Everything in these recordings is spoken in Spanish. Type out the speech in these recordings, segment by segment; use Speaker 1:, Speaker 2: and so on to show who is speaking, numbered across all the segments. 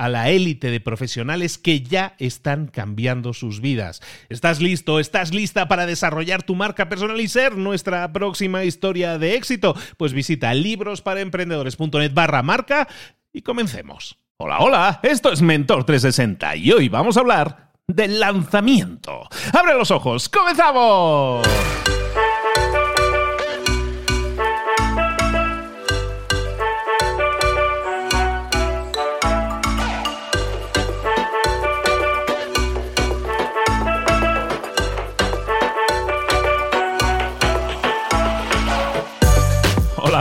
Speaker 1: a la élite de profesionales que ya están cambiando sus vidas. ¿Estás listo? ¿Estás lista para desarrollar tu marca personal y ser nuestra próxima historia de éxito? Pues visita librosparaemprendedores.net barra marca y comencemos. Hola, hola, esto es Mentor 360 y hoy vamos a hablar del lanzamiento. ¡Abre los ojos! ¡Comenzamos!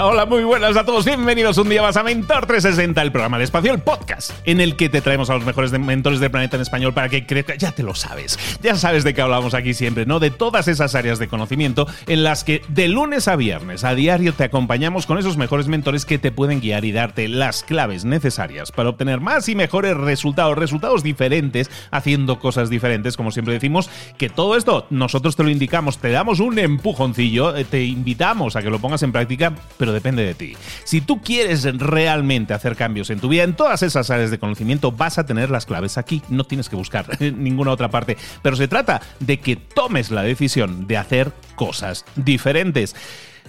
Speaker 1: Hola, muy buenas a todos. Bienvenidos un día más a Mentor 360, el programa de espacio, el podcast, en el que te traemos a los mejores mentores del planeta en español para que crezca. Ya te lo sabes. Ya sabes de qué hablamos aquí siempre, ¿no? De todas esas áreas de conocimiento en las que de lunes a viernes a diario te acompañamos con esos mejores mentores que te pueden guiar y darte las claves necesarias para obtener más y mejores resultados, resultados diferentes, haciendo cosas diferentes, como siempre decimos, que todo esto nosotros te lo indicamos, te damos un empujoncillo, eh, te invitamos a que lo pongas en práctica, pero depende de ti. Si tú quieres realmente hacer cambios en tu vida, en todas esas áreas de conocimiento, vas a tener las claves aquí. No tienes que buscar ninguna otra parte. Pero se trata de que tomes la decisión de hacer cosas diferentes.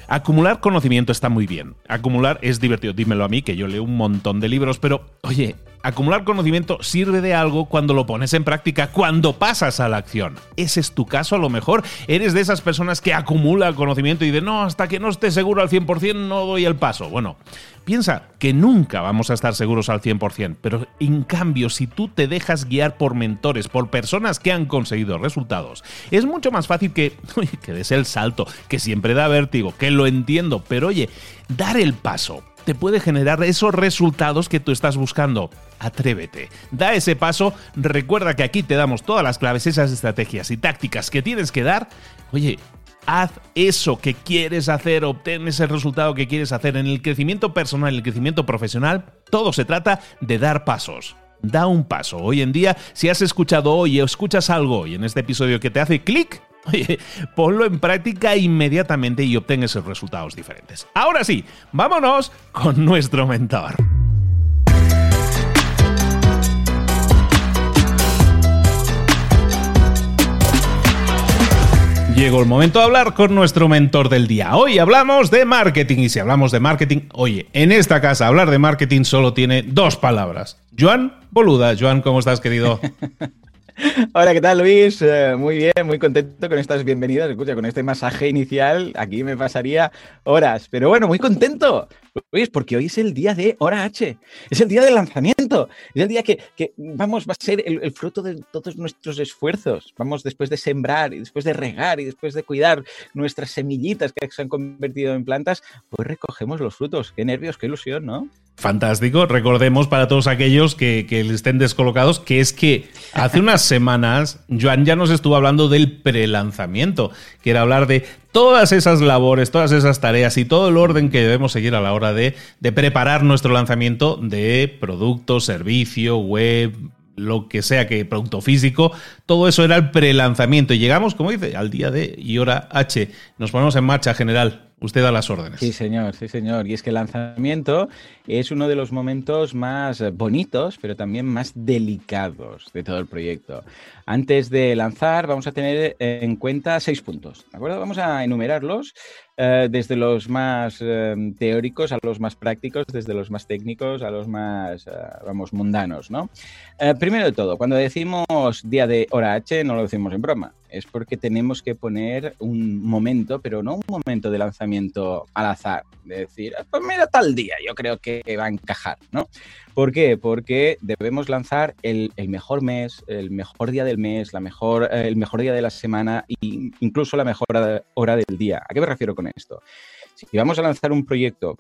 Speaker 1: Acumular conocimiento está muy bien. Acumular es divertido. Dímelo a mí, que yo leo un montón de libros, pero oye, acumular conocimiento sirve de algo cuando lo pones en práctica, cuando pasas a la acción. Ese es tu caso, a lo mejor eres de esas personas que acumula conocimiento y de no, hasta que no esté seguro al 100% no doy el paso. Bueno, piensa que nunca vamos a estar seguros al 100%, pero en cambio, si tú te dejas guiar por mentores, por personas que han conseguido resultados, es mucho más fácil que, que des el salto, que siempre da vértigo, que lo entiendo, pero oye, dar el paso puede generar esos resultados que tú estás buscando. Atrévete, da ese paso, recuerda que aquí te damos todas las claves, esas estrategias y tácticas que tienes que dar. Oye, haz eso que quieres hacer, obtén ese resultado que quieres hacer en el crecimiento personal, el crecimiento profesional. Todo se trata de dar pasos. Da un paso. Hoy en día, si has escuchado hoy o escuchas algo hoy en este episodio que te hace clic, Oye, ponlo en práctica inmediatamente y obtén esos resultados diferentes. Ahora sí, vámonos con nuestro mentor. Llegó el momento de hablar con nuestro mentor del día. Hoy hablamos de marketing y si hablamos de marketing, oye, en esta casa hablar de marketing solo tiene dos palabras. Joan Boluda. Joan, ¿cómo estás, querido?
Speaker 2: Hola, ¿qué tal Luis? Eh, muy bien, muy contento con estas bienvenidas. Escucha, con este masaje inicial aquí me pasaría horas. Pero bueno, muy contento, Luis, porque hoy es el día de Hora H. Es el día del lanzamiento. Es el día que, vamos, va a ser el, fruto de todos nuestros esfuerzos. Vamos después de sembrar y después de regar y después de cuidar nuestras semillitas que se han convertido en plantas, pues recogemos los frutos. Qué nervios, qué ilusión, ¿no?
Speaker 1: Fantástico. Recordemos para todos aquellos que, que, estén descolocados que es que hace unas semanas Joan ya nos estuvo hablando del prelanzamiento, que era hablar de todas esas labores, todas esas tareas y todo el orden que debemos seguir a la hora de, preparar nuestro lanzamiento de producto, servicio, web, lo que sea que producto físico, todo eso era el prelanzamiento. Y llegamos, como dice, al día de y hora H. Nos ponemos en marcha, general. Usted da las órdenes.
Speaker 2: Sí, señor, sí, señor. Y es que el lanzamiento es uno de los momentos más bonitos, pero también más delicados de todo el proyecto. Antes de lanzar, vamos a tener en cuenta seis puntos, ¿de acuerdo? Vamos a enumerarlos eh, desde los más eh, teóricos a los más prácticos, desde los más técnicos a los más, eh, vamos, mundanos, ¿no? primero de todo, cuando decimos día de hora H, no lo decimos en broma, es porque tenemos que poner un momento, pero no un momento de lanzamiento al azar, de decir, ah, pues mira tal día, yo creo que va a encajar, ¿no? ¿Por qué? Porque debemos lanzar el, mejor mes, el mejor día del mes, la mejor, el mejor día de la semana e incluso la mejor hora del día. ¿A qué me refiero con esto? Si vamos a lanzar un proyecto,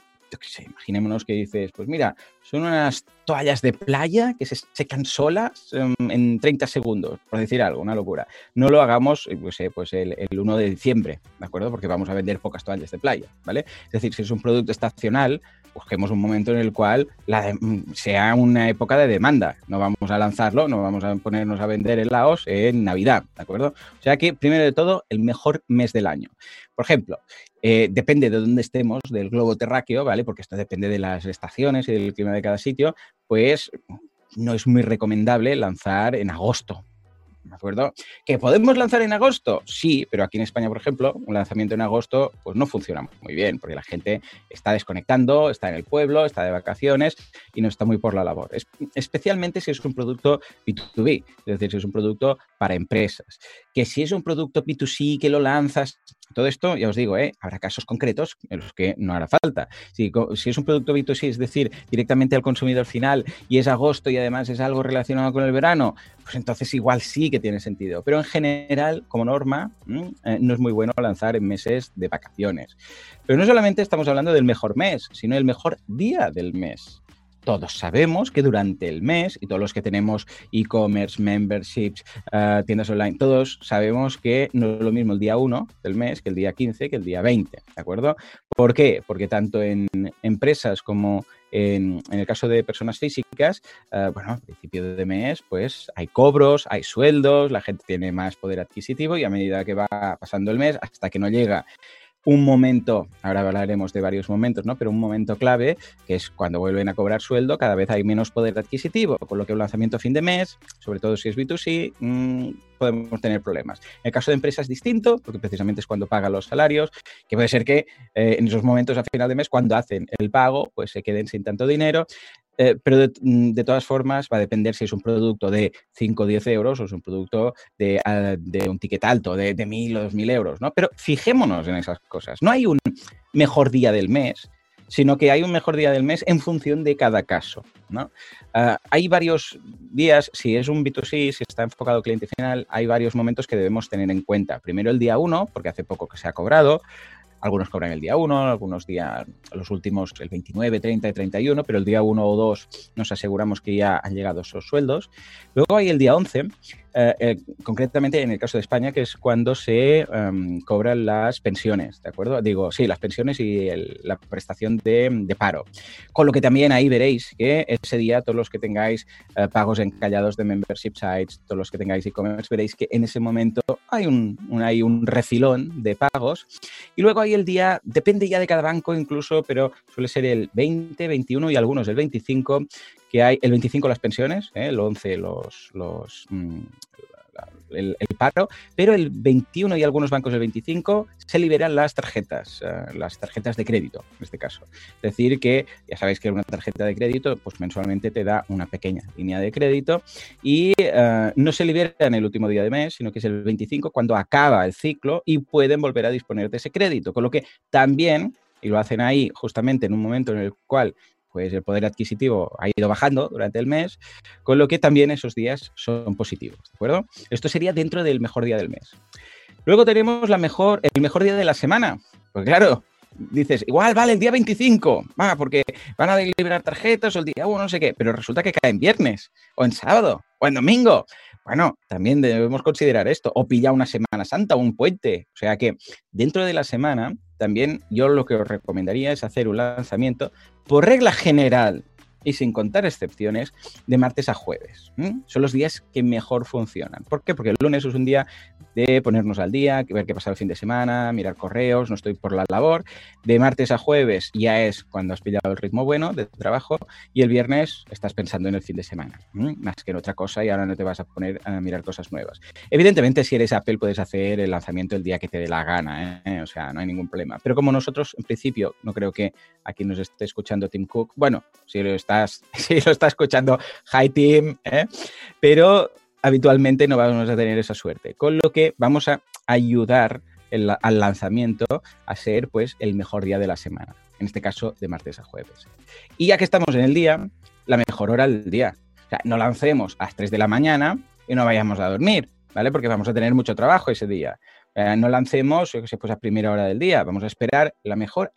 Speaker 2: imaginémonos que dices, pues mira, son unas toallas de playa que se secan solas em, en 30 segundos, por decir algo, una locura. No lo hagamos pues, pues el, el, 1 de diciembre, ¿de acuerdo? Porque vamos a vender pocas toallas de playa, ¿vale? Es decir, si es un producto estacional, busquemos un momento en el cual sea una época de demanda. No vamos a lanzarlo, no vamos a ponernos a vender helados en Navidad, ¿de acuerdo? O sea que, primero de todo, el mejor mes del año. Por ejemplo, eh, depende de dónde estemos, del globo terráqueo, ¿vale? Porque esto depende de las estaciones y del clima de cada sitio, pues no es muy recomendable lanzar en agosto, ¿de acuerdo? ¿Que podemos lanzar en agosto? Sí, pero aquí en España, por ejemplo, un lanzamiento en agosto pues no funciona muy bien, porque la gente está desconectando, está en el pueblo, está de vacaciones y no está muy por la labor. especialmente si es un producto B2B, es decir, si es un producto para empresas. Que si es un producto B2C que lo lanzas todo esto, ya os digo, ¿eh? habrá casos concretos en los que no hará falta. Si, si es un producto B2C, es decir, directamente al consumidor final y es agosto y además es algo relacionado con el verano, pues entonces igual sí que tiene sentido. Pero en general, como norma, eh, no es muy bueno lanzar en meses de vacaciones. Pero no solamente estamos hablando del mejor mes, sino el mejor día del mes todos sabemos que durante el mes, y todos los que tenemos e-commerce, memberships, eh, tiendas online, todos sabemos que no es lo mismo el día 1 del mes que el día 15, que el día 20, ¿de acuerdo? ¿Por qué? Porque tanto en empresas como en, el caso de personas físicas, eh, bueno, a principio de mes, pues hay cobros, hay sueldos, la gente tiene más poder adquisitivo y a medida que va pasando el mes, hasta que no llega un momento, ahora hablaremos de varios momentos, ¿no? Pero un momento clave, que es cuando vuelven a cobrar sueldo, cada vez hay menos poder adquisitivo, con lo que un lanzamiento a fin de mes, sobre todo si es B2C, mmm, podemos tener problemas. En el caso de empresas es distinto, porque precisamente es cuando pagan los salarios, que puede ser que eh, en esos momentos a final de mes, cuando hacen el pago, pues se queden sin tanto dinero. Eh, pero mm, de, todas formas va a depender si es un producto de 5 o 10 euros o es un producto de, ah, de un ticket alto, de, de 1.000 o 2.000 euros, ¿no? Pero fijémonos en esas cosas. No hay un mejor día del mes, sino que hay un mejor día del mes en función de cada caso. ¿no? Ah, hay varios días, si es un B2C, si está enfocado cliente final, hay varios momentos que debemos tener en cuenta. Primero el día 1, porque hace poco que se ha cobrado. Algunos cobran el día 1, algunos días, los últimos el 29, 30 y 31, pero el día 1 o 2 nos aseguramos que ya han llegado esos sueldos. Luego hay el día 11, eh, eh, concretamente en el caso de España, que es cuando se em, cobran las pensiones, ¿de acuerdo? Digo, sí, las pensiones y la prestación de, paro. Con lo que también ahí veréis que ese día todos los que tengáis eh, pagos encallados de membership sites, todos los que tengáis e-commerce, veréis que en ese momento hay un, hay un refilón de pagos. Y luego hay el día, depende ya de cada banco incluso, pero suele ser el 20, 21 y algunos el 25, que hay el 25 las pensiones, ¿eh? el 11 los, los mm, el, paro, pero el 21 y algunos bancos el 25 se liberan las tarjetas, eh, las tarjetas de crédito, en este caso. Es decir, que ya sabéis que una tarjeta de crédito, pues mensualmente te da una pequeña línea de crédito y eh, no se libera en el último día de mes, sino que es el 25 cuando acaba el ciclo y pueden volver a disponer de ese crédito. Con lo que también y lo hacen ahí justamente en un momento en el cual pues el poder adquisitivo ha ido bajando durante el mes, con lo que también esos días son positivos, ¿de acuerdo? Esto sería dentro del mejor día del mes. Luego tenemos la mejor, el mejor día de la semana. Pues claro, dices, igual vale el día 25, va, porque van a liberar tarjetas o el día 1, no sé qué, pero resulta que cae en viernes, o en sábado, o en domingo. Bueno, también debemos considerar esto, o pilla una Semana Santa o un puente. O sea que dentro de la semana, también yo lo que os recomendaría es hacer un lanzamiento por regla general y sin contar excepciones, de martes a jueves. Son los días que mejor funcionan. ¿Por qué? Porque el lunes es un día de ponernos al día, ver qué pasa el fin de semana, mirar correos, no estoy por la labor. De martes a jueves ya es cuando has pillado el ritmo bueno de trabajo y el viernes estás pensando en el fin de semana, más que en otra cosa y ahora no te vas a poner a mirar cosas nuevas. Evidentemente, si eres Apple, puedes hacer el lanzamiento el día que te dé la gana, ¿eh? o sea, no hay ningún problema. Pero como nosotros, en principio, no creo que aquí nos esté escuchando Tim Cook, bueno, si lo estás, si lo está escuchando Hi Team, ¿eh? pero habitualmente no vamos a tener esa suerte. Con lo que vamos a ayudar al lanzamiento a ser pues el mejor día de la semana. En este caso, de martes a jueves. Y ya que estamos en el día, la mejor hora del día. O sea, no lancemos a las 3 de la mañana y no vayamos a dormir, ¿vale? Porque vamos a tener mucho trabajo ese día. Eh, no lancemos, yo sé, pues a primera hora del día. Vamos a esperar la mejor,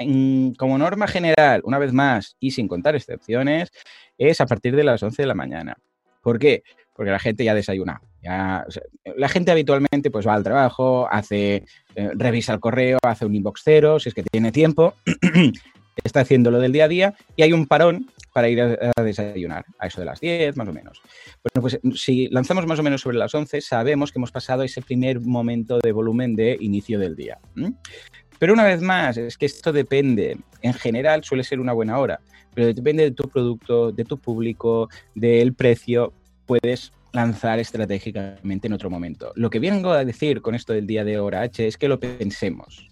Speaker 2: como norma general, una vez más, y sin contar excepciones, es a partir de las 11 de la mañana. ¿Por qué? porque la gente ya desayuna. La gente habitualmente pues va al trabajo, hace, eh, revisa el correo, hace un inbox cero, si es que tiene tiempo, está haciendo lo del día a día y hay un parón para ir a, desayunar, a eso de las 10 más o menos. Bueno, pues si lanzamos más o menos sobre las 11, sabemos que hemos pasado ese primer momento de volumen de inicio del día. Pero una vez más, es que esto depende, en general suele ser una buena hora, pero depende de tu producto, de tu público, del precio, puedes lanzar estratégicamente en otro momento. Lo que vengo a decir con esto del día de hora H es que lo pensemos,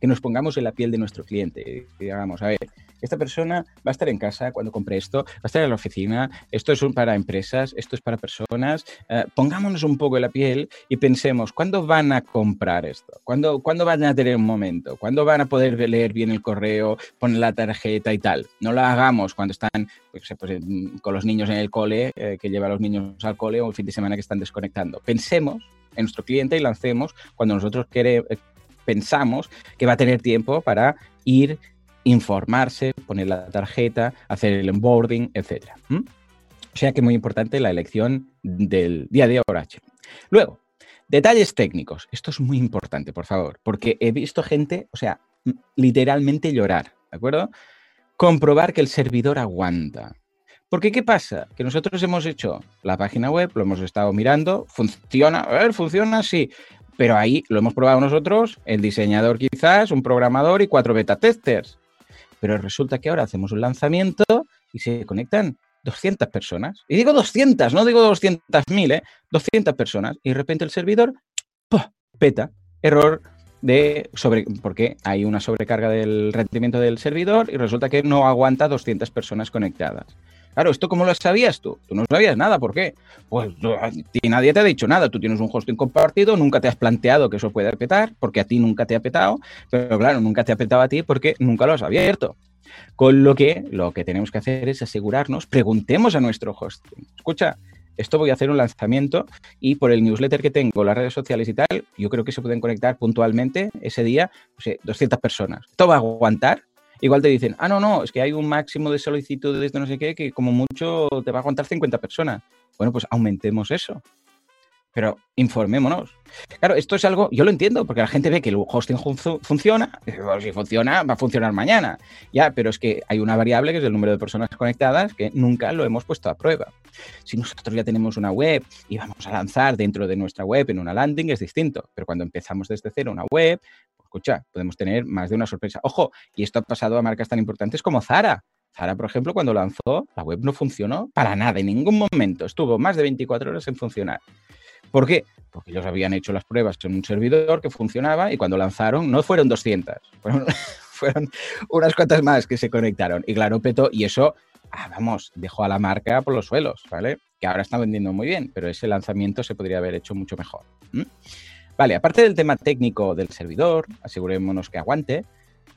Speaker 2: que nos pongamos en la piel de nuestro cliente y digamos, a ver, esta persona va a estar en casa cuando compre esto, va a estar en la oficina, esto es para empresas, esto es para personas. Eh, pongámonos un poco en la piel y pensemos, ¿cuándo van a comprar esto? ¿Cuándo, ¿Cuándo van a tener un momento? ¿Cuándo van a poder leer bien el correo, poner la tarjeta y tal? No lo hagamos cuando están pues, pues, con los niños en el cole, eh, que lleva a los niños al cole o el fin de semana que están desconectando. Pensemos en nuestro cliente y lancemos cuando nosotros queremos pensamos que va a tener tiempo para ir informarse, poner la tarjeta, hacer el onboarding, etc. O sea que muy importante la elección del día de Orache. Luego, detalles técnicos. Esto es muy importante, por favor, porque he visto gente, o sea, literalmente llorar, ¿de acuerdo? Comprobar que el servidor aguanta. Porque, ¿qué pasa? Que nosotros hemos hecho la página web, lo hemos estado mirando, funciona, a ver, funciona, sí, pero ahí lo hemos probado nosotros, el diseñador quizás, un programador y cuatro beta testers. Pero resulta que ahora hacemos un lanzamiento y se conectan 200 personas. Y digo 200, no digo 200.000, ¿eh? 200 personas. Y de repente el servidor peta. Error de sobre porque hay una sobrecarga del rendimiento del servidor y resulta que no aguanta 200 personas conectadas. Claro, ¿esto cómo lo sabías tú? Tú no sabías nada, ¿por qué? Pues a ti nadie te ha dicho nada, tú tienes un hosting compartido, nunca te has planteado que eso puede petar, porque a ti nunca te ha petado, pero claro, nunca te ha petado a ti porque nunca lo has abierto. Con lo que lo que tenemos que hacer es asegurarnos, preguntemos a nuestro hosting, escucha, esto voy a hacer un lanzamiento y por el newsletter que tengo, las redes sociales y tal, yo creo que se pueden conectar puntualmente ese día, sé, 200 personas. ¿Esto va a aguantar? Igual te dicen, ah, no, no, es que hay un máximo de solicitudes de no sé qué que como mucho te va a aguantar 50 personas. Bueno, pues aumentemos eso. Pero informémonos. Claro, esto es algo, yo lo entiendo, porque la gente ve que el hosting funciona, si funciona, va a funcionar mañana. Ya, pero es que hay una variable que es el número de personas conectadas que nunca lo hemos puesto a prueba. Si nosotros ya tenemos una web y vamos a lanzar dentro de nuestra web en una landing, es distinto. Pero cuando empezamos desde cero una web, escucha, podemos tener más de una sorpresa. Ojo, y esto ha pasado a marcas tan importantes como Zara. Zara, por ejemplo, cuando lanzó, la web no funcionó para nada, en ningún momento. Estuvo más de 24 horas en funcionar. ¿Por qué? Porque ellos habían hecho las pruebas en un servidor que funcionaba y cuando lanzaron no fueron 200, fueron, unas cuantas más que se conectaron. Y claro, petó, y eso, ah, vamos, dejó a la marca por los suelos, ¿vale? Que ahora está vendiendo muy bien, pero ese lanzamiento se podría haber hecho mucho mejor. Vale, aparte del tema técnico del servidor, asegurémonos que aguante,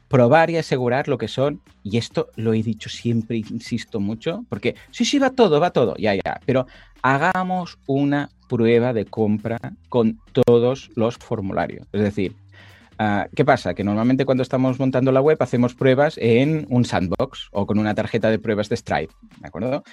Speaker 2: probar y asegurar lo que son, y esto lo he dicho siempre, insisto mucho, porque sí, sí, va todo, va todo, ya, ya, pero hagamos una prueba de compra con todos los formularios. Es decir, Ah, ¿Qué pasa? Que normalmente cuando estamos montando la web hacemos pruebas en un sandbox o con una tarjeta de pruebas de Stripe, ¿de acuerdo?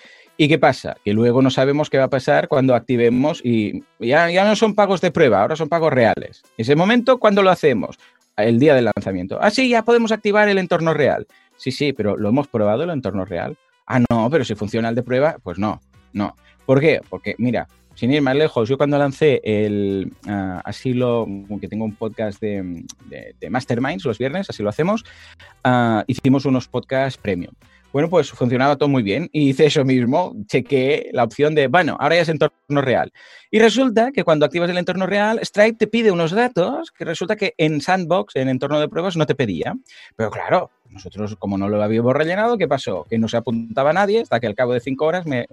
Speaker 2: ¿Y qué pasa? Que luego no sabemos qué va a pasar cuando activemos y ya, ya no son pagos de prueba, ahora son pagos reales. Ese momento, ¿cuándo lo hacemos? El día del lanzamiento. Ah, sí, ya podemos activar el entorno real. Sí, sí, pero ¿lo hemos probado el entorno real? Ah, no, pero si funciona el de prueba, pues no, no. ¿Por qué? Porque, mira, sin ir más lejos, yo cuando lancé el uh, asilo, que tengo un podcast de, de, Masterminds los viernes, así lo hacemos, uh, hicimos unos podcasts premium. Bueno, pues funcionaba todo muy bien y hice eso mismo, chequeé la opción de, bueno, ahora ya es entorno real. Y resulta que cuando activas el entorno real, Stripe te pide unos datos que resulta que en Sandbox, en entorno de pruebas, no te pedía. Pero claro, nosotros, como no lo habíamos rellenado, ¿qué pasó? Que no se apuntaba nadie, hasta que al cabo de cinco horas me,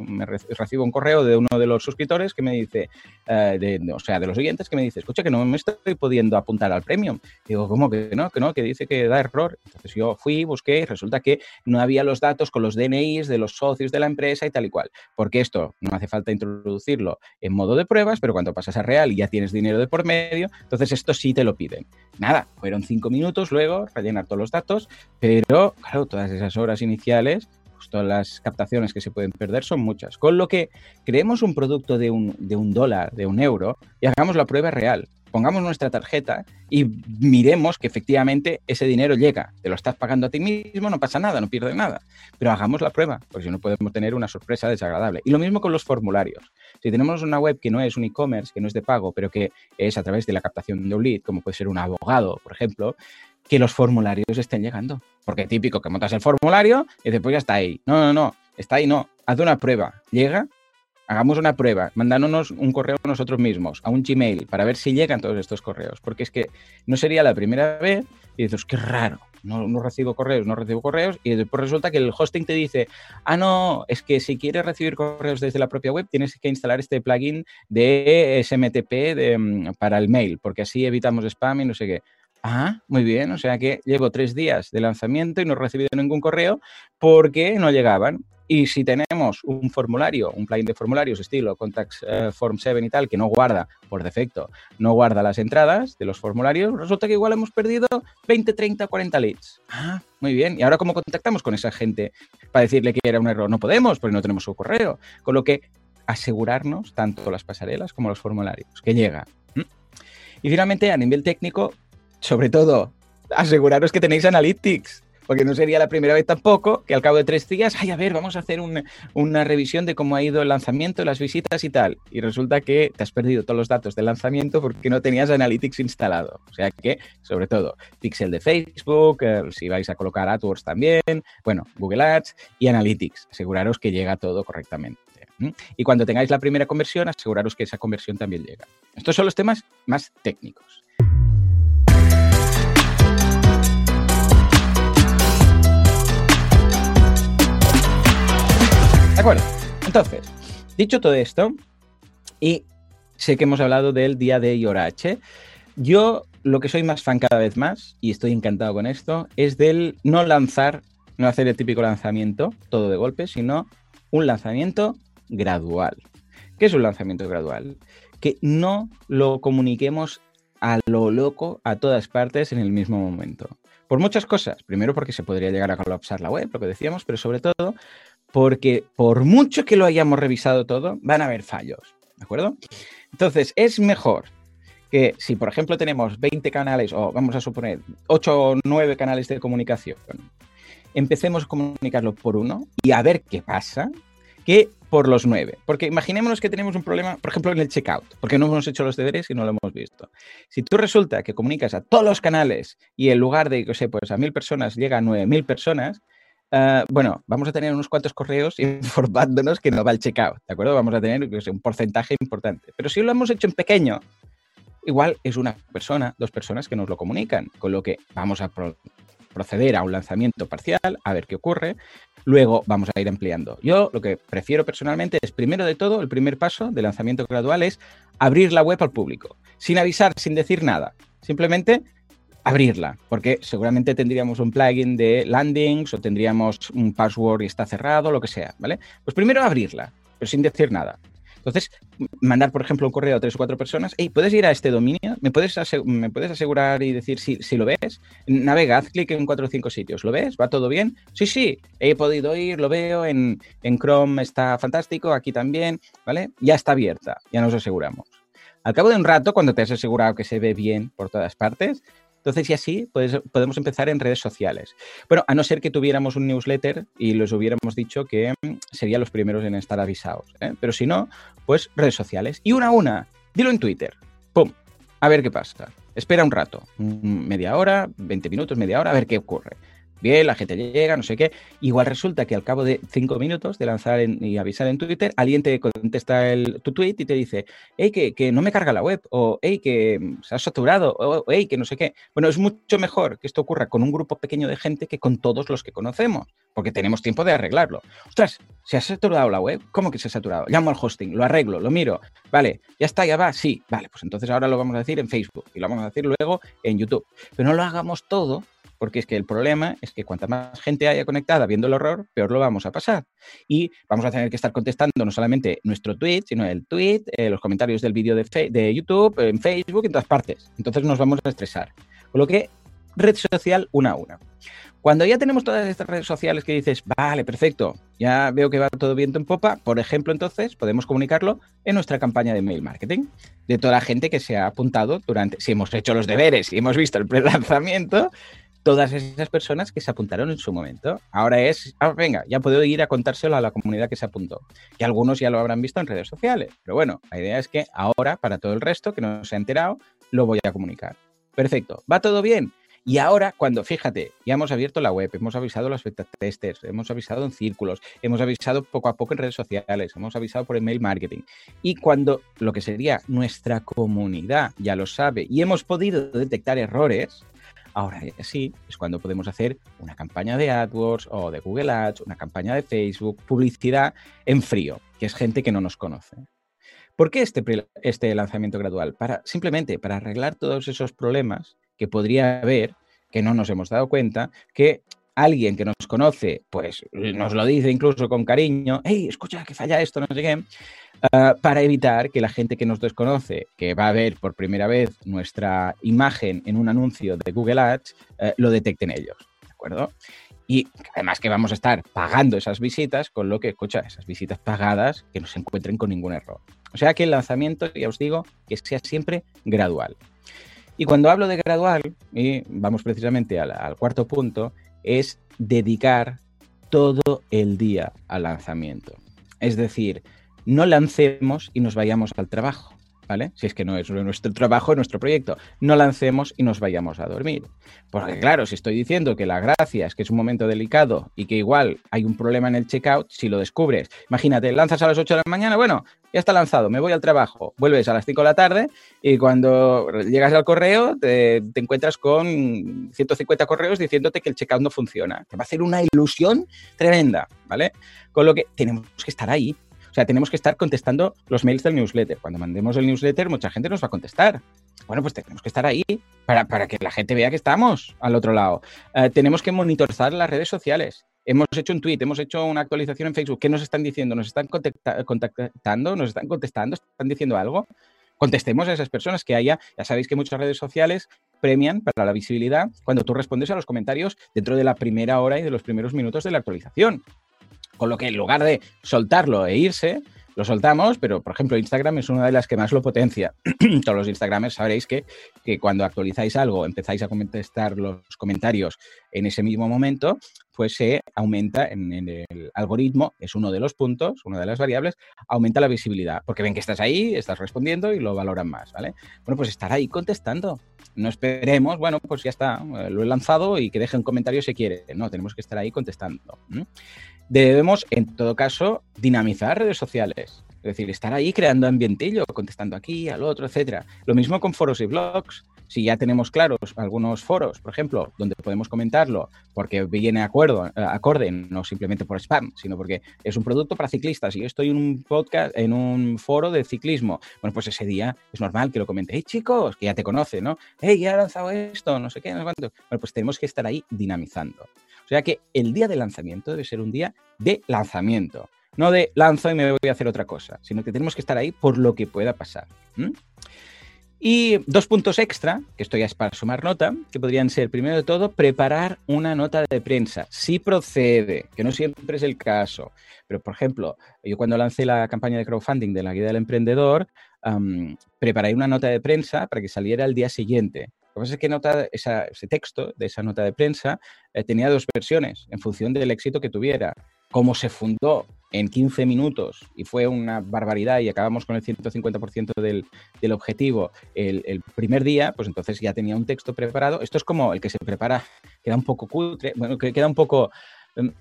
Speaker 2: recibo un correo de uno de los suscriptores que me dice, uh, de, o sea, de los siguientes, que me dice, escucha, que no me estoy pudiendo apuntar al premium. Digo, ¿cómo que no? Que no, que dice que da error. Entonces yo fui, busqué y resulta que no había los datos con los DNIs de los socios de la empresa y tal y cual. Porque esto no hace falta introducirlo en modo de pruebas, pero cuando pasas a real y ya tienes dinero de por medio, entonces esto sí te lo piden. Nada, fueron cinco minutos luego, rellenar todos los datos, pero, claro, todas esas horas iniciales, todas las captaciones que se pueden perder son muchas. Con lo que creemos un producto de un, de un dólar, de un euro, y hagamos la prueba real. Pongamos nuestra tarjeta y miremos que efectivamente ese dinero llega. Te lo estás pagando a ti mismo, no pasa nada, no pierdes nada. Pero hagamos la prueba, porque si no podemos tener una sorpresa desagradable. Y lo mismo con los formularios. Si tenemos una web que no es un e-commerce, que no es de pago, pero que es a través de la captación de un lead, como puede ser un abogado, por ejemplo, que los formularios estén llegando. Porque típico que montas el formulario y después ya está ahí. No, no, no, está ahí, no. Haz una prueba. Llega, hagamos una prueba, mandándonos un correo nosotros mismos, a un Gmail, para ver si llegan todos estos correos. Porque es que no sería la primera vez y dices, qué raro, no, recibo correos, no recibo correos, y después resulta que el hosting te dice, ah, no, es que si quieres recibir correos desde la propia web, tienes que instalar este plugin de SMTP de, para el mail, porque así evitamos spam y no sé qué. Ah, muy bien. O sea que llevo tres días de lanzamiento y no he recibido ningún correo porque no llegaban. Y si tenemos un formulario, un plugin de formularios estilo Contact uh, Form 7 y tal, que no guarda por defecto, no guarda las entradas de los formularios, resulta que igual hemos perdido 20, 30, 40 leads. Ah, muy bien. ¿Y ahora cómo contactamos con esa gente para decirle que era un error? No podemos porque no tenemos su correo. Con lo que asegurarnos, tanto las pasarelas como los formularios, que llega. Y finalmente, a nivel técnico, sobre todo, aseguraros que tenéis Analytics, porque no sería la primera vez tampoco que al cabo de tres días, ay, a ver, vamos a hacer un, una revisión de cómo ha ido el lanzamiento, las visitas y tal. Y resulta que te has perdido todos los datos del lanzamiento porque no tenías Analytics instalado. O sea que, sobre todo, Pixel de Facebook, eh, si vais a colocar AdWords también, bueno, Google Ads y Analytics. Aseguraros que llega todo correctamente. Y cuando tengáis la primera conversión, aseguraros que esa conversión también llega. Estos son los temas más técnicos. Acuerdo. Entonces, dicho todo esto, y sé que hemos hablado del día de hora H, yo lo que soy más fan cada vez más, y estoy encantado con esto, es del no lanzar, no hacer el típico lanzamiento, todo de golpe, sino un lanzamiento gradual. ¿Qué es un lanzamiento gradual? Que no lo comuniquemos a lo loco a todas partes en el mismo momento. Por muchas cosas. Primero porque se podría llegar a colapsar la web, lo que decíamos, pero sobre todo porque por mucho que lo hayamos revisado todo, van a haber fallos, ¿de acuerdo? Entonces, es mejor que si, por ejemplo, tenemos 20 canales, o vamos a suponer 8 o 9 canales de comunicación, empecemos a comunicarlo por uno y a ver qué pasa, que por los 9. Porque imaginémonos que tenemos un problema, por ejemplo, en el checkout, porque no hemos hecho los deberes y no lo hemos visto. Si tú resulta que comunicas a todos los canales y en lugar de, que sé, pues a mil personas llega a 9.000 personas, Uh, bueno, vamos a tener unos cuantos correos informándonos que no va el checkout, ¿de acuerdo? Vamos a tener pues, un porcentaje importante. Pero si lo hemos hecho en pequeño, igual es una persona, dos personas que nos lo comunican, con lo que vamos a pro proceder a un lanzamiento parcial, a ver qué ocurre, luego vamos a ir ampliando. Yo lo que prefiero personalmente es, primero de todo, el primer paso de lanzamiento gradual es abrir la web al público, sin avisar, sin decir nada. Simplemente abrirla, porque seguramente tendríamos un plugin de landings o tendríamos un password y está cerrado, lo que sea, ¿vale? Pues primero abrirla, pero sin decir nada. Entonces, mandar, por ejemplo, un correo a tres o cuatro personas, hey, ¿puedes ir a este dominio? ¿Me puedes, ¿me puedes asegurar y decir si, si, lo ves? Navega, haz clic en cuatro o cinco sitios. ¿Lo ves? ¿Va todo bien? Sí, sí, he podido ir, lo veo, en, en Chrome está fantástico, aquí también, ¿vale? Ya está abierta, ya nos aseguramos. Al cabo de un rato, cuando te has asegurado que se ve bien por todas partes, entonces, y así podemos empezar en redes sociales. Bueno, a no ser que tuviéramos un newsletter y les hubiéramos dicho que mm, serían los primeros en estar avisados. ¿eh? Pero si no, pues redes sociales. Y una a una, dilo en Twitter. ¡Pum! A ver qué pasa. Espera un rato, media hora, 20 minutos, media hora, a ver qué ocurre bien, la gente llega, no sé qué. Igual resulta que al cabo de cinco minutos de lanzar y avisar en Twitter, alguien te contesta el, tu tweet y te dice, hey, que, no me carga la web, o hey, que se ha saturado, o hey, que no sé qué. Bueno, es mucho mejor que esto ocurra con un grupo pequeño de gente que con todos los que conocemos, porque tenemos tiempo de arreglarlo. Ostras, ¿se ha saturado la web? ¿Cómo que se ha saturado? Llamo al hosting, lo arreglo, lo miro. Vale, ya está, ya va, sí. Vale, pues entonces ahora lo vamos a decir en Facebook y lo vamos a decir luego en YouTube. Pero no lo hagamos todo porque es que el problema es que cuanta más gente haya conectada viendo el horror, peor lo vamos a pasar. Y vamos a tener que estar contestando no solamente nuestro tweet, sino el tweet, eh, los comentarios del vídeo de, YouTube, en Facebook, en todas partes. Entonces nos vamos a estresar. Con lo que, red social una a una. Cuando ya tenemos todas estas redes sociales que dices, vale, perfecto, ya veo que va todo viento en popa, por ejemplo, entonces podemos comunicarlo en nuestra campaña de mail marketing. De toda la gente que se ha apuntado durante, si hemos hecho los deberes y hemos visto el pre-lanzamiento, todas esas personas que se apuntaron en su momento. Ahora es, ah, venga, ya puedo ir a contárselo a la comunidad que se apuntó. Y algunos ya lo habrán visto en redes sociales. Pero bueno, la idea es que ahora, para todo el resto que no se ha enterado, lo voy a comunicar. Perfecto, ¿va todo bien? Y ahora, cuando, fíjate, ya hemos abierto la web, hemos avisado los beta testers, hemos avisado en círculos, hemos avisado poco a poco en redes sociales, hemos avisado por email marketing. Y cuando lo que sería nuestra comunidad ya lo sabe y hemos podido detectar errores, Ahora sí es cuando podemos hacer una campaña de AdWords o de Google Ads, una campaña de Facebook, publicidad en frío, que es gente que no nos conoce. ¿Por qué este, este lanzamiento gradual? Para, simplemente para arreglar todos esos problemas que podría haber, que no nos hemos dado cuenta, que alguien que nos conoce, pues nos lo dice incluso con cariño, hey, escucha que falla esto, no sé qué, Ah, para evitar que la gente que nos desconoce, que va a ver por primera vez nuestra imagen en un anuncio de Google Ads, eh, lo detecten ellos. ¿De acuerdo? Y además que vamos a estar pagando esas visitas, con lo que, escucha, esas visitas pagadas que no se encuentren con ningún error. O sea que el lanzamiento, ya os digo, que sea siempre gradual. Y cuando hablo de gradual, y vamos precisamente al cuarto punto, es dedicar todo el día al lanzamiento. Es decir, no lancemos y nos vayamos al trabajo. ¿Vale? Si es que no es nuestro trabajo, nuestro proyecto. No lancemos y nos vayamos a dormir. Porque claro, si estoy diciendo que la gracia es que es un momento delicado y que igual hay un problema en el checkout, si lo descubres, imagínate, lanzas a las 8 de la mañana, bueno, ya está lanzado, me voy al trabajo, vuelves a las 5 de la tarde y cuando llegas al correo te, te encuentras con 150 correos diciéndote que el checkout no funciona. Te va a hacer una ilusión tremenda, ¿vale? Con lo que tenemos que estar ahí, sea, tenemos que estar contestando los mails del newsletter. Cuando mandemos el newsletter, mucha gente nos va a contestar. Bueno, pues tenemos que estar ahí para, que la gente vea que estamos al otro lado. Eh, tenemos que monitorizar las redes sociales. Hemos hecho un tweet, hemos hecho una actualización en Facebook. ¿Qué nos están diciendo? ¿Nos están contactando? ¿Nos están contestando? ¿Están diciendo algo? Contestemos a esas personas que haya. Ya sabéis que muchas redes sociales premian para la visibilidad cuando tú respondes a los comentarios dentro de la primera hora y de los primeros minutos de la actualización. Con lo que en lugar de soltarlo e irse, lo soltamos, pero por ejemplo Instagram es una de las que más lo potencia. Todos los Instagramers sabréis que, que, cuando actualizáis algo, empezáis a contestar los comentarios en ese mismo momento, pues se aumenta en, el algoritmo, es uno de los puntos, una de las variables, aumenta la visibilidad, porque ven que estás ahí, estás respondiendo y lo valoran más, ¿vale? Bueno, pues estar ahí contestando. No esperemos, bueno, pues ya está, eh, lo he lanzado y que deje un comentario si quiere. No, tenemos que estar ahí contestando. Debemos, en todo caso, dinamizar redes sociales. Es decir, estar ahí creando ambientillo, contestando aquí, al otro, etcétera. Lo mismo con foros y blogs. Si ya tenemos claros algunos foros, por ejemplo, donde podemos comentarlo porque viene acuerdo, eh, acorde, no simplemente por spam, sino porque es un producto para ciclistas y yo estoy en un podcast, en un foro de ciclismo, bueno, pues ese día es normal que lo comente, hey chicos, que ya te conoce, ¿no? Hey, ya ha lanzado esto, no sé qué, no sé cuánto. Bueno, pues tenemos que estar ahí dinamizando. O sea que el día de lanzamiento debe ser un día de lanzamiento. no de lanzo y me voy a hacer otra cosa, sino que tenemos que estar ahí por lo que pueda pasar. Y dos puntos extra, que esto ya es para sumar nota, que podrían ser, primero de todo, preparar una nota de prensa, si procede, que no siempre es el caso. Pero, por ejemplo, yo cuando lancé la campaña de crowdfunding de la Guía del Emprendedor, preparé una nota de prensa para que saliera el día siguiente. Lo que pasa es que nota, ese texto de esa nota de prensa eh, tenía dos versiones en función del éxito que tuviera. Cómo se fundó en 15 minutos y fue una barbaridad y acabamos con el 150% del, del objetivo el, primer día, pues entonces ya tenía un texto preparado. Esto es como el que se prepara, queda un poco cutre, bueno, que queda un poco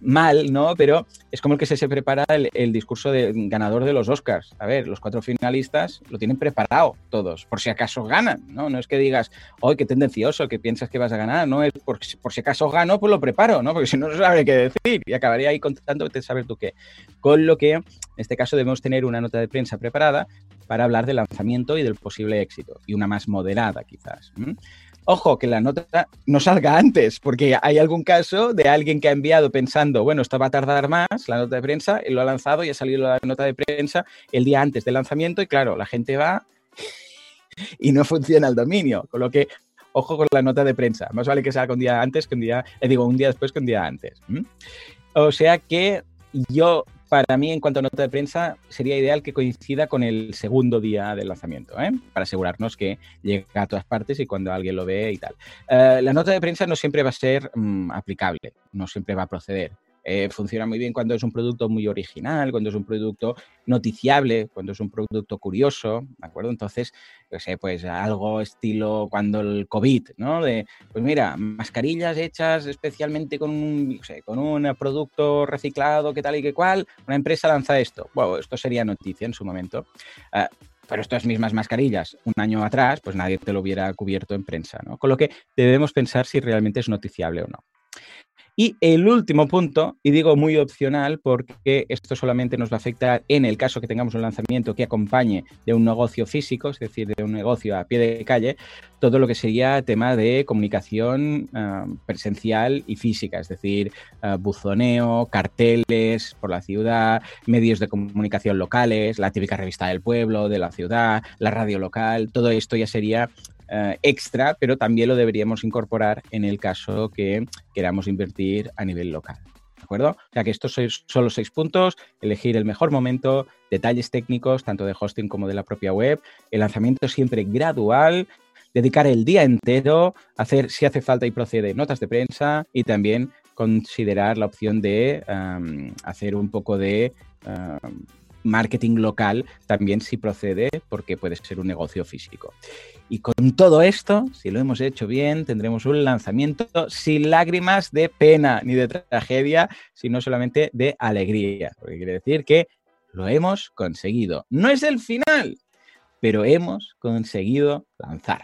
Speaker 2: mal, ¿no? Pero es como el que se, se prepara el, discurso de ganador de los Oscars. A ver, los cuatro finalistas lo tienen preparado todos, por si acaso ganan, ¿no? No es que digas, hoy qué tendencioso, que piensas que vas a ganar, no es por, por si acaso gano, pues lo preparo, ¿no? Porque si no, no sabe qué decir y acabaría ahí contándote saber tú qué. Con lo que, en este caso, debemos tener una nota de prensa preparada para hablar del lanzamiento y del posible éxito, y una más moderada quizás. Ojo, que la nota no salga antes, porque hay algún caso de alguien que ha enviado pensando, bueno, esto va a tardar más, la nota de prensa, y lo ha lanzado y ha salido la nota de prensa el día antes del lanzamiento y claro, la gente va y no funciona el dominio, con lo que ojo con la nota de prensa. Más vale que salga un día antes que un día, eh, digo, un día después que un día antes. O sea que yo para mí, en cuanto a nota de prensa, sería ideal que coincida con el segundo día del lanzamiento, ¿eh? para asegurarnos que llega a todas partes y cuando alguien lo ve y tal. Eh, la nota de prensa no siempre va a ser mm, aplicable, no siempre va a proceder. Eh, funciona muy bien cuando es un producto muy original, cuando es un producto noticiable, cuando es un producto curioso, ¿de acuerdo? Entonces, pues algo estilo cuando el COVID, ¿no? De, pues mira, mascarillas hechas especialmente con un, con un producto reciclado, que tal y que cual, una empresa lanza esto. Bueno, esto sería noticia en su momento. Ah, pero estas mismas mascarillas, un año atrás, pues nadie te lo hubiera cubierto en prensa, ¿no? Con lo que debemos pensar si realmente es noticiable o no. Y el último punto, y digo muy opcional porque esto solamente nos va a afectar en el caso que tengamos un lanzamiento que acompañe de un negocio físico, es decir, de un negocio a pie de calle, todo lo que sería tema de comunicación ah, presencial y física, es decir, ah, buzoneo, carteles por la ciudad, medios de comunicación locales, la típica revista del pueblo, de la ciudad, la radio local, todo esto ya sería eh, extra, pero también lo deberíamos incorporar en el caso que queramos invertir a nivel local. ¿De acuerdo? O sea que estos son los seis puntos, elegir el mejor momento, detalles técnicos, tanto de hosting como de la propia web, el lanzamiento siempre gradual, dedicar el día entero, hacer si hace falta y procede notas de prensa y también considerar la opción de hacer un poco de marketing local también si procede porque puede ser un negocio físico. Y con todo esto, si lo hemos hecho bien, tendremos un lanzamiento sin lágrimas de pena ni de tragedia, sino solamente de alegría. Porque quiere decir que lo hemos conseguido. No es el final, pero hemos conseguido lanzar.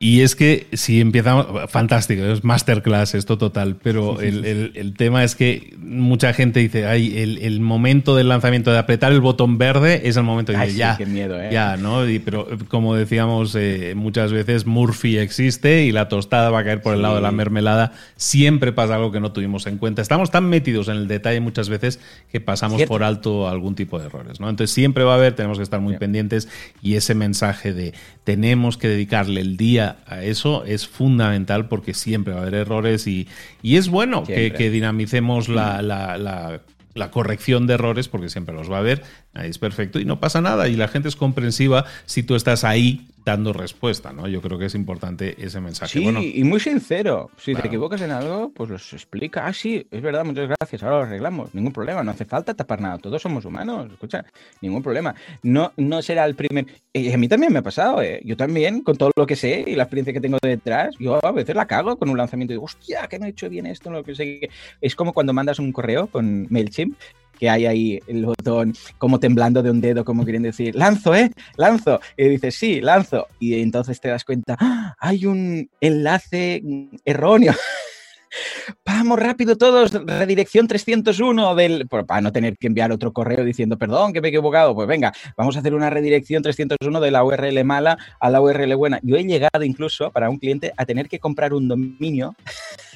Speaker 1: Y es que si empezamos, fantástico, es masterclass esto total, pero el, tema es que mucha gente dice, ay, el, momento del lanzamiento de apretar el botón verde es el momento de ya,
Speaker 2: qué miedo, ¿eh?
Speaker 1: ya, ¿no? pero como decíamos eh, muchas veces, Murphy existe y la tostada va a caer por el lado de la mermelada. Siempre pasa algo que no tuvimos en cuenta. Estamos tan metidos en el detalle muchas veces que pasamos por alto algún tipo de errores, ¿no? Entonces siempre va a haber, tenemos que estar muy pendientes y ese mensaje de tenemos que dedicarle el día a eso es fundamental porque siempre va a haber errores y, y es bueno que, dinamicemos la, la, la, corrección de errores porque siempre los va a haber, es perfecto y no pasa nada y la gente es comprensiva si tú estás ahí dando respuesta, ¿no? Yo creo que es importante ese mensaje.
Speaker 2: Sí, y muy sincero. Si te equivocas en algo, pues los explica. Ah, sí, es verdad, muchas gracias, ahora lo arreglamos. Ningún problema, no hace falta tapar nada. Todos somos humanos, escucha, ningún problema. No, no será el primer... Y a mí también me ha pasado, ¿eh? Yo también, con todo lo que sé y la experiencia que tengo detrás, yo a veces la cago con un lanzamiento y digo, hostia, que no he hecho bien esto, lo que sé. Es como cuando mandas un correo con MailChimp que hay ahí el botón como temblando de un dedo, como quieren decir, lanzo, ¿eh? Lanzo. Y dices, sí, lanzo. Y entonces te das cuenta, ¡Ah! hay un enlace erróneo. Vamos rápido todos, redirección 301 del... Para no tener que enviar otro correo diciendo, perdón, que me he equivocado. Pues venga, vamos a hacer una redirección 301 de la URL mala a la URL buena. Yo he llegado incluso para un cliente a tener que comprar un dominio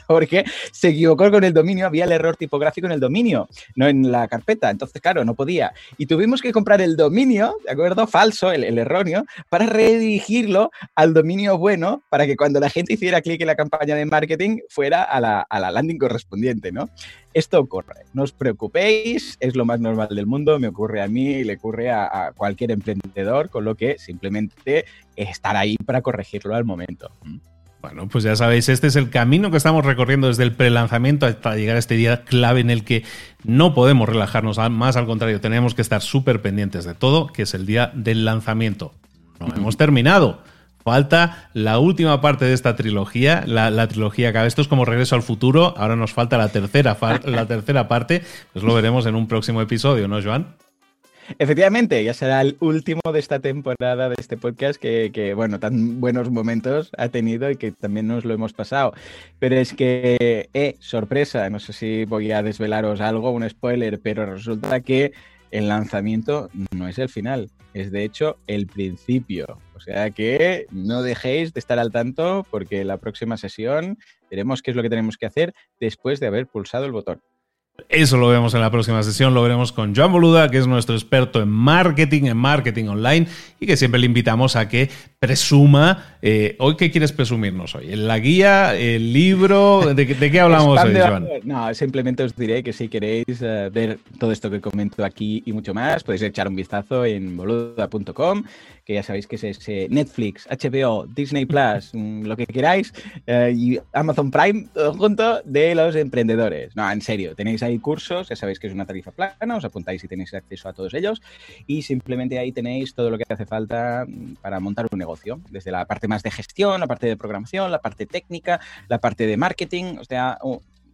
Speaker 2: porque se equivocó con el dominio, había el error tipográfico en el dominio, no en la carpeta. Entonces, claro, no podía. Y tuvimos que comprar el dominio, ¿de acuerdo? Falso, el, erróneo, para redirigirlo al dominio bueno, para que cuando la gente hiciera clic en la campaña de marketing fuera a la, a la landing correspondiente, ¿no? Esto ocurre, no os preocupéis, es lo más normal del mundo, me ocurre a mí le ocurre a, cualquier emprendedor, con lo que simplemente estar ahí para corregirlo al momento.
Speaker 1: Bueno, pues ya sabéis, este es el camino que estamos recorriendo desde el pre-lanzamiento hasta llegar a este día clave en el que no podemos relajarnos, más al contrario, tenemos que estar súper pendientes de todo, que es el día del lanzamiento. No hemos terminado. Falta la última parte de esta trilogía, la, trilogía que esto es como Regreso al Futuro, ahora nos falta la tercera, la tercera parte, pues lo veremos en un próximo episodio, ¿no, Joan?
Speaker 2: Efectivamente, ya será el último de esta temporada de este podcast que, bueno, tan buenos momentos ha tenido y que también nos lo hemos pasado. Pero es que, eh, sorpresa, no sé si voy a desvelaros algo, un spoiler, pero resulta que el lanzamiento no es el final, es de hecho el principio. O sea que no dejéis de estar al tanto porque la próxima sesión veremos qué es lo que tenemos que hacer después de haber pulsado el botón.
Speaker 1: Eso lo vemos en la próxima sesión, lo veremos con Joan Boluda, que es nuestro experto en marketing, en marketing online, y que siempre le invitamos a que presuma. Eh, ¿Hoy qué quieres presumirnos hoy? ¿La guía? ¿El libro? ¿De, qué hablamos hoy, Joan?
Speaker 2: No, simplemente os diré que si queréis eh, ver todo esto que comento aquí y mucho más, podéis echar un vistazo en boluda.com que ya sabéis que es ese Netflix, HBO, Disney Plus, mm, lo que queráis, eh, y Amazon Prime junto de los emprendedores. No, en serio, tenéis ahí cursos, ya sabéis que es una tarifa plana, os apuntáis y tenéis acceso a todos ellos, y simplemente ahí tenéis todo lo que hace falta mm, para montar un negocio, desde la parte más de gestión, la parte de programación, la parte técnica, la parte de marketing, o sea,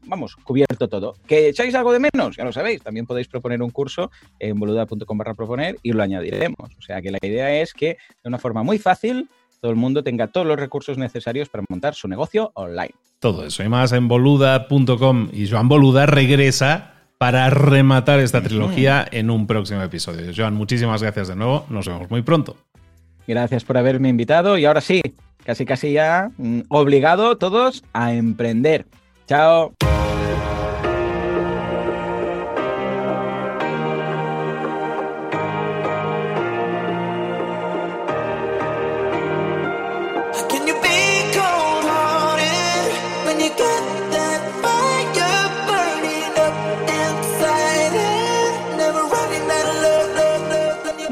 Speaker 2: vamos, cubierto todo. ¿Que echáis algo de menos? Ya lo sabéis, también podéis proponer un curso en boluda.com barra proponer y lo añadiremos. O sea que la idea es que de una forma muy fácil todo el mundo tenga todos los recursos necesarios para montar su negocio online.
Speaker 1: Todo eso y más en boluda.com y Joan Boluda regresa para rematar esta trilogía en un próximo episodio. Joan, muchísimas gracias de nuevo, nos vemos muy pronto.
Speaker 2: Gracias por haberme invitado y ahora sí, casi casi ya mm, obligado todos a emprender. Chao.